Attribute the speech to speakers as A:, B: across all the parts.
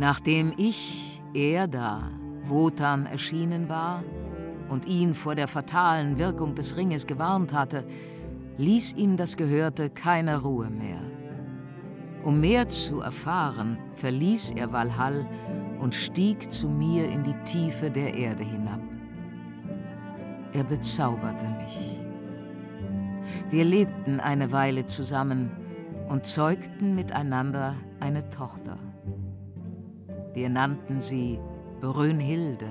A: Nachdem ich, er da, Wotan erschienen war und ihn vor der fatalen Wirkung des Ringes gewarnt hatte, ließ ihn das Gehörte keine Ruhe mehr. Um mehr zu erfahren, verließ er Valhall und stieg zu mir in die Tiefe der Erde hinab. Er bezauberte mich. Wir lebten eine Weile zusammen und zeugten miteinander eine Tochter. Wir nannten sie Brünnhilde.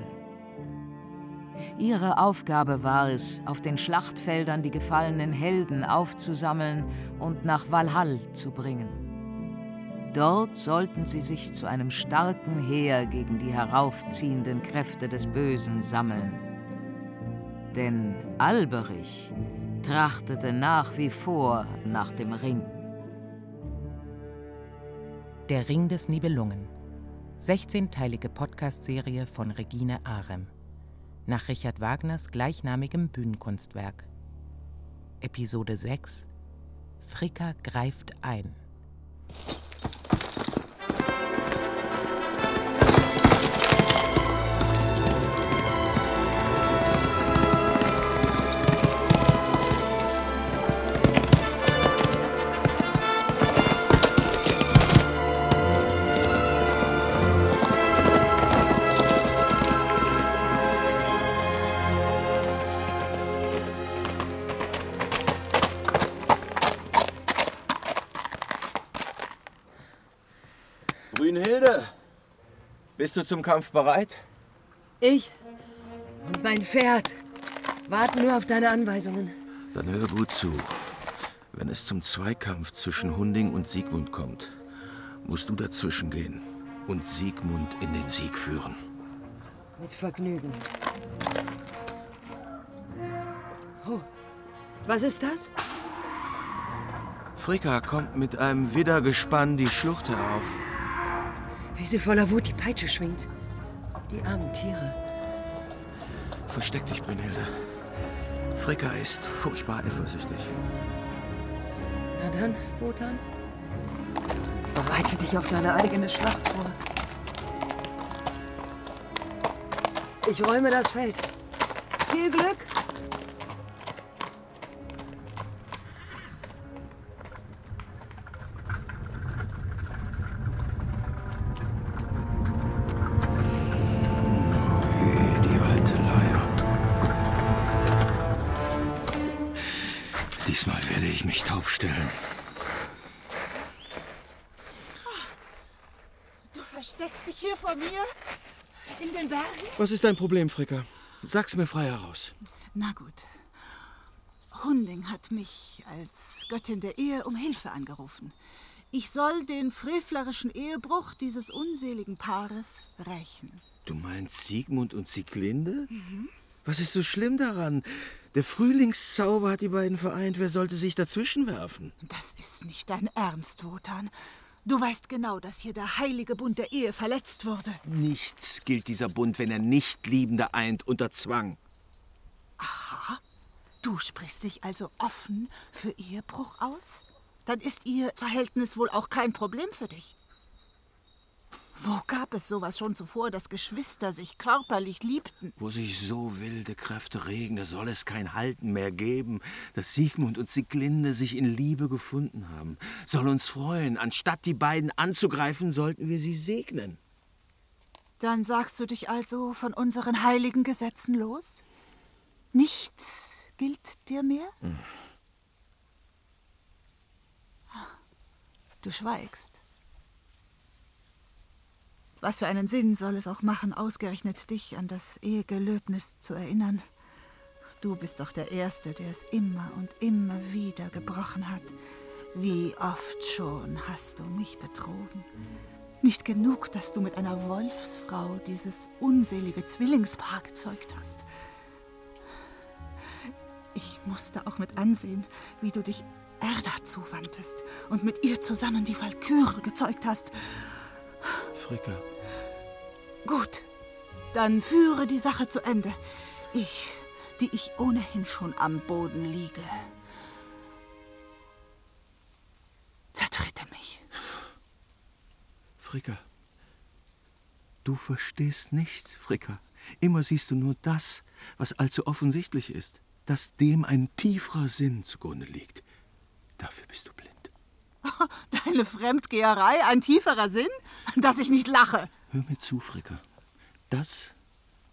A: Ihre Aufgabe war es, auf den Schlachtfeldern die gefallenen Helden aufzusammeln und nach Valhall zu bringen. Dort sollten sie sich zu einem starken Heer gegen die heraufziehenden Kräfte des Bösen sammeln. Denn Alberich trachtete nach wie vor nach dem Ring.
B: Der Ring des Nibelungen. 16-teilige Podcast-Serie von Regine Arem. Nach Richard Wagners gleichnamigem Bühnenkunstwerk. Episode 6 Fricka greift ein.
C: Bist du zum Kampf bereit?
D: Ich und mein Pferd warten nur auf deine Anweisungen.
C: Dann hör gut zu. Wenn es zum Zweikampf zwischen Hunding und Siegmund kommt, musst du dazwischen gehen und Siegmund in den Sieg führen.
D: Mit Vergnügen. Oh, was ist das?
C: Fricka kommt mit einem Widdergespann die Schlucht herauf.
D: Wie sie voller Wut die Peitsche schwingt. Die armen Tiere.
C: Versteck dich, Brünnhilde. Fricka ist furchtbar eifersüchtig.
D: Na dann, Wotan. Bereite dich auf deine eigene Schlacht vor. Ich räume das Feld. Viel Glück!
C: Diesmal werde ich mich taub stellen.
E: Du versteckst dich hier vor mir? In den Bergen?
C: Was ist dein Problem, Fricka? Sag's mir frei heraus.
E: Na gut. Hunding hat mich als Göttin der Ehe um Hilfe angerufen. Ich soll den frevlerischen Ehebruch dieses unseligen Paares rächen.
C: Du meinst Siegmund und Sieglinde? Was ist so schlimm daran? Der Frühlingszauber hat die beiden vereint. Wer sollte sich dazwischenwerfen?
E: Das ist nicht dein Ernst, Wotan. Du weißt genau, dass hier der heilige Bund der Ehe verletzt wurde.
C: Nichts gilt dieser Bund, wenn er nicht Liebende eint unter Zwang.
E: Du sprichst dich also offen für Ehebruch aus? Dann ist ihr Verhältnis wohl auch kein Problem für dich. Wo gab es sowas schon zuvor, dass Geschwister sich körperlich liebten?
C: Wo sich so wilde Kräfte regen, da soll es kein Halten mehr geben, dass Siegmund und Sieglinde sich in Liebe gefunden haben. Soll uns freuen, anstatt die beiden anzugreifen, sollten wir sie segnen.
E: Dann sagst du dich also von unseren heiligen Gesetzen los? Nichts gilt dir mehr? Du schweigst. Was für einen Sinn soll es auch machen, ausgerechnet dich an das Ehegelöbnis zu erinnern? Du bist doch der Erste, der es immer und immer wieder gebrochen hat. Wie oft schon hast du mich betrogen? Nicht genug, dass du mit einer Wolfsfrau dieses unselige Zwillingspaar gezeugt hast. Ich musste auch mit ansehen, wie du dich Erda zuwandtest und mit ihr zusammen die Walküre gezeugt hast.
C: Fricka,
E: Gut, dann führe die Sache zu Ende. Ich, die ich ohnehin schon am Boden liege. Zertrete mich.
C: Fricka, Du verstehst nichts, Fricker. Immer siehst du nur das, was allzu offensichtlich ist, dass dem ein tieferer Sinn zugrunde liegt. Dafür bist du blind.
E: Deine Fremdgeherei, ein tieferer Sinn? Dass ich nicht lache.
C: Hör mir zu, Fricker. Das,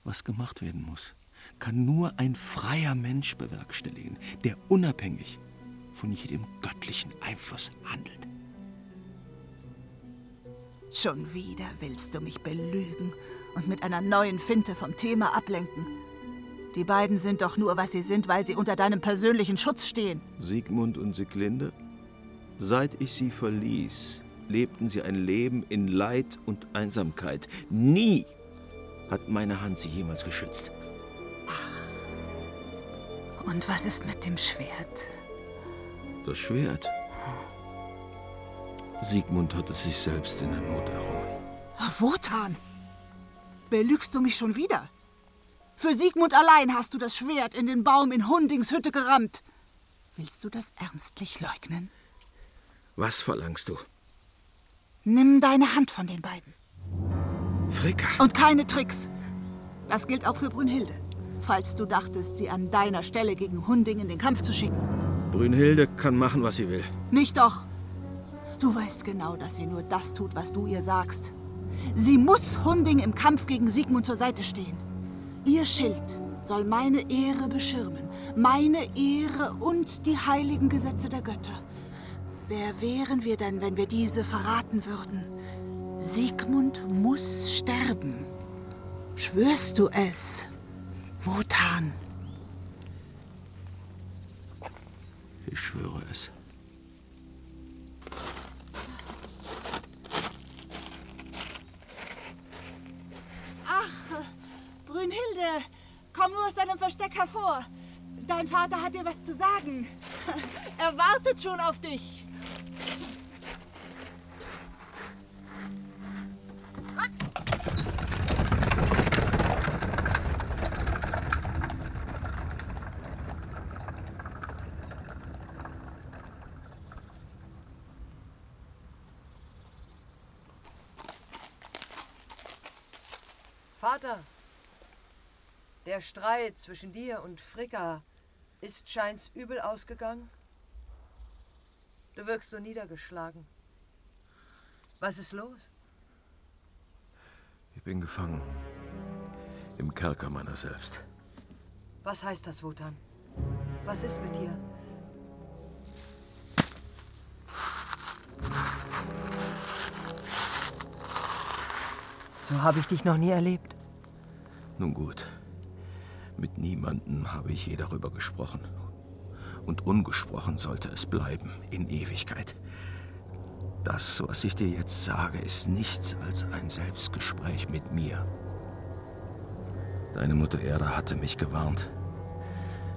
C: was gemacht werden muss, kann nur ein freier Mensch bewerkstelligen, der unabhängig von jedem göttlichen Einfluss handelt.
E: Schon wieder willst du mich belügen und mit einer neuen Finte vom Thema ablenken. Die beiden sind doch nur, was sie sind, weil sie unter deinem persönlichen Schutz stehen.
C: Siegmund und Sieglinde, seit ich sie verließ, lebten sie ein Leben in Leid und Einsamkeit. Nie hat meine Hand sie jemals geschützt.
E: Und was ist mit dem Schwert?
C: Das Schwert? Siegmund hat es sich selbst in der Not errungen.
E: Wotan! Belügst du mich schon wieder? Für Siegmund allein hast du das Schwert in den Baum in Hundings Hütte gerammt. Willst du das ernstlich leugnen?
C: Was verlangst du?
E: Nimm deine Hand von den beiden.
C: Fricka!
E: Und keine Tricks. Das gilt auch für Brünnhilde, falls du dachtest, sie an deiner Stelle gegen Hunding in den Kampf zu schicken.
C: Brünnhilde kann machen, was sie will.
E: Nicht doch. Du weißt genau, dass sie nur das tut, was du ihr sagst. Sie muss Hunding im Kampf gegen Siegmund zur Seite stehen. Ihr Schild soll meine Ehre beschirmen, meine Ehre und die heiligen Gesetze der Götter. Wer wären wir denn, wenn wir diese verraten würden? Siegmund muss sterben. Schwörst du es, Wotan?
C: Ich schwöre es.
E: Ach, Brünnhilde, komm nur aus deinem Versteck hervor. Dein Vater hat dir was zu sagen. Er wartet schon auf dich.
D: Vater, der Streit zwischen dir und Fricka ist scheint's übel ausgegangen? Du wirkst so niedergeschlagen. Was ist los?
C: Ich bin gefangen. Im Kerker meiner selbst.
D: Was heißt das, Wotan? Was ist mit dir? So habe ich dich noch nie erlebt.
C: Nun gut. Mit niemandem habe ich je darüber gesprochen. Und ungesprochen sollte es bleiben, in Ewigkeit. Das, was ich dir jetzt sage, ist nichts als ein Selbstgespräch mit mir. Deine Mutter Erde hatte mich gewarnt.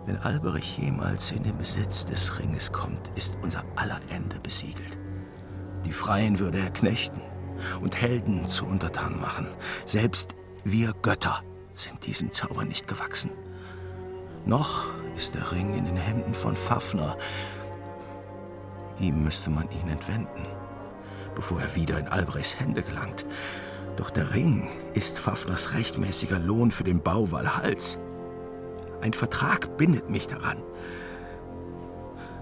C: Wenn Alberich jemals in den Besitz des Ringes kommt, ist unser aller Ende besiegelt. Die Freien würde er knechten und Helden zu Untertanen machen. Selbst wir Götter sind diesem Zauber nicht gewachsen. Noch ist der Ring in den Händen von Fafner. Ihm müsste man ihn entwenden, bevor er wieder in Albrechts Hände gelangt. Doch der Ring ist Fafners rechtmäßiger Lohn für den Bau Walhalls. Ein Vertrag bindet mich daran.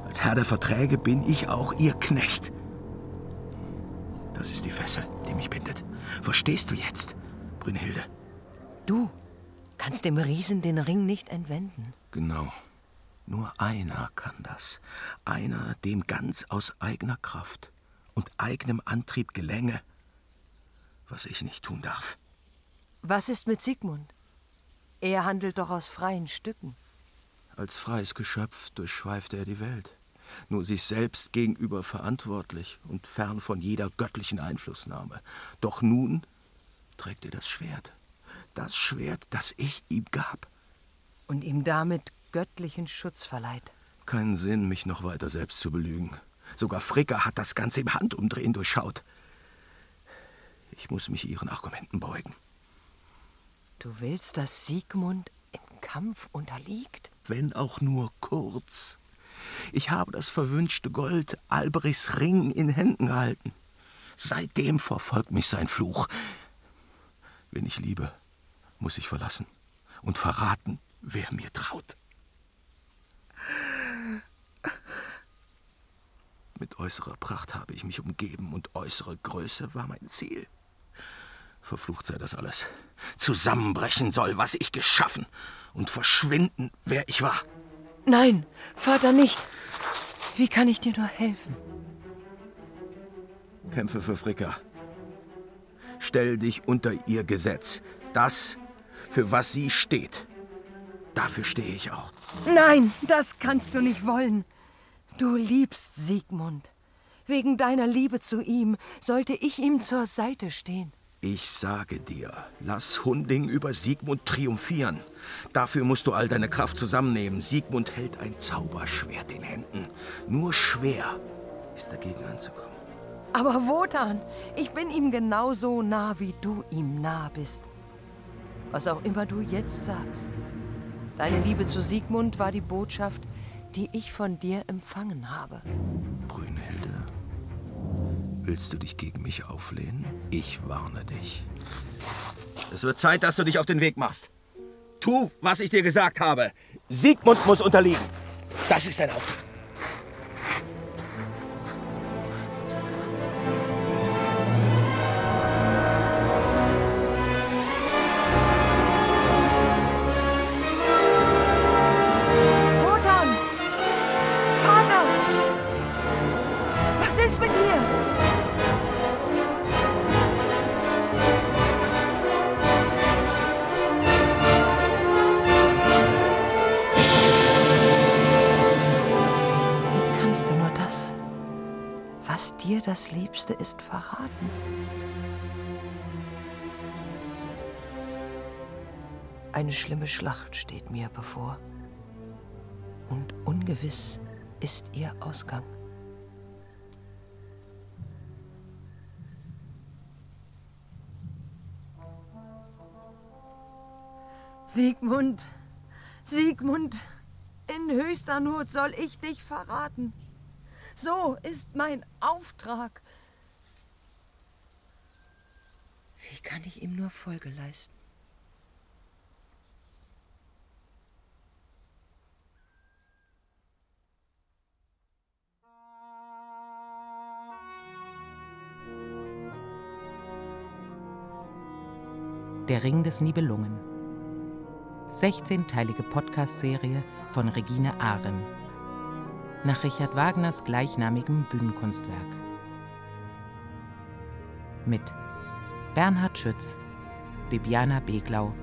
C: Als Herr der Verträge bin ich auch ihr Knecht. Das ist die Fessel, die mich bindet. Verstehst du jetzt, Brünnhilde?
D: Du kannst dem Riesen den Ring nicht entwenden.
C: Genau. Nur einer kann das. Einer, dem ganz aus eigener Kraft und eigenem Antrieb gelänge, was ich nicht tun darf.
D: Was ist mit Sigmund? Er handelt doch aus freien Stücken.
C: Als freies Geschöpf durchschweifte er die Welt, nur sich selbst gegenüber verantwortlich und fern von jeder göttlichen Einflussnahme. Doch nun trägt er das Schwert, das Schwert, das ich ihm gab.
D: Und ihm damit göttlichen Schutz verleiht.
C: Keinen Sinn, mich noch weiter selbst zu belügen. Sogar Fricker hat das Ganze im Handumdrehen durchschaut. Ich muss mich ihren Argumenten beugen.
D: Du willst, dass Siegmund im Kampf unterliegt?
C: Wenn auch nur kurz. Ich habe das verwünschte Gold Alberichs Ring in Händen gehalten. Seitdem verfolgt mich sein Fluch. Wen ich liebe, muss ich verlassen und verraten, wer mir traut. Mit äußerer Pracht habe ich mich umgeben und äußere Größe war mein Ziel. Verflucht sei das alles. Zusammenbrechen soll, was ich geschaffen, und verschwinden, wer ich war.
D: Nein, Vater, nicht. Wie kann ich dir nur helfen?
C: Kämpfe für Fricka. Stell dich unter ihr Gesetz. Das, für was sie steht. Dafür stehe ich auch.
D: Nein, das kannst du nicht wollen. Du liebst Siegmund. Wegen deiner Liebe zu ihm sollte ich ihm zur Seite stehen.
C: Ich sage dir, lass Hunding über Siegmund triumphieren. Dafür musst du all deine Kraft zusammennehmen. Siegmund hält ein Zauberschwert in Händen. Nur schwer ist dagegen anzukommen.
D: Aber Wotan, ich bin ihm genauso nah, wie du ihm nah bist. Was auch immer du jetzt sagst. Deine Liebe zu Siegmund war die Botschaft, die ich von dir empfangen habe.
C: Brünnhilde, willst du dich gegen mich auflehnen? Ich warne dich. Es wird Zeit, dass du dich auf den Weg machst. Tu, was ich dir gesagt habe. Siegmund muss unterliegen. Das ist dein Auftrag.
D: Das Liebste ist, verraten? Eine schlimme Schlacht steht mir bevor und ungewiss ist ihr Ausgang. Siegmund, Siegmund, in höchster Not soll ich dich verraten. So ist mein Auftrag. Wie kann ich ihm nur Folge leisten?
B: Der Ring des Nibelungen. 16-teilige Podcast-Serie von Regine Ahren. Nach Richard Wagners gleichnamigem Bühnenkunstwerk. Mit Bernhard Schütz, Bibiana Beglau,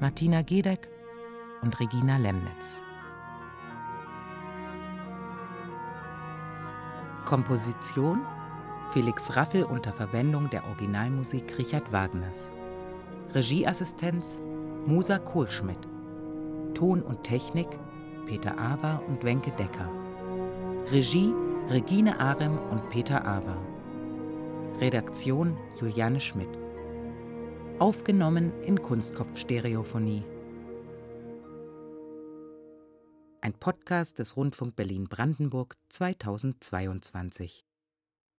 B: Martina Gedeck und Regina Lemnitz. Komposition Felix Raffel unter Verwendung der Originalmusik Richard Wagners. Regieassistenz Musa Kohlschmidt. Ton und Technik Peter Awa und Wenke Decker. Regie Regine Arem und Peter Awa. Redaktion Juliane Schmidt. Aufgenommen in Kunstkopf-Stereophonie. Ein Podcast des Rundfunk Berlin-Brandenburg 2022.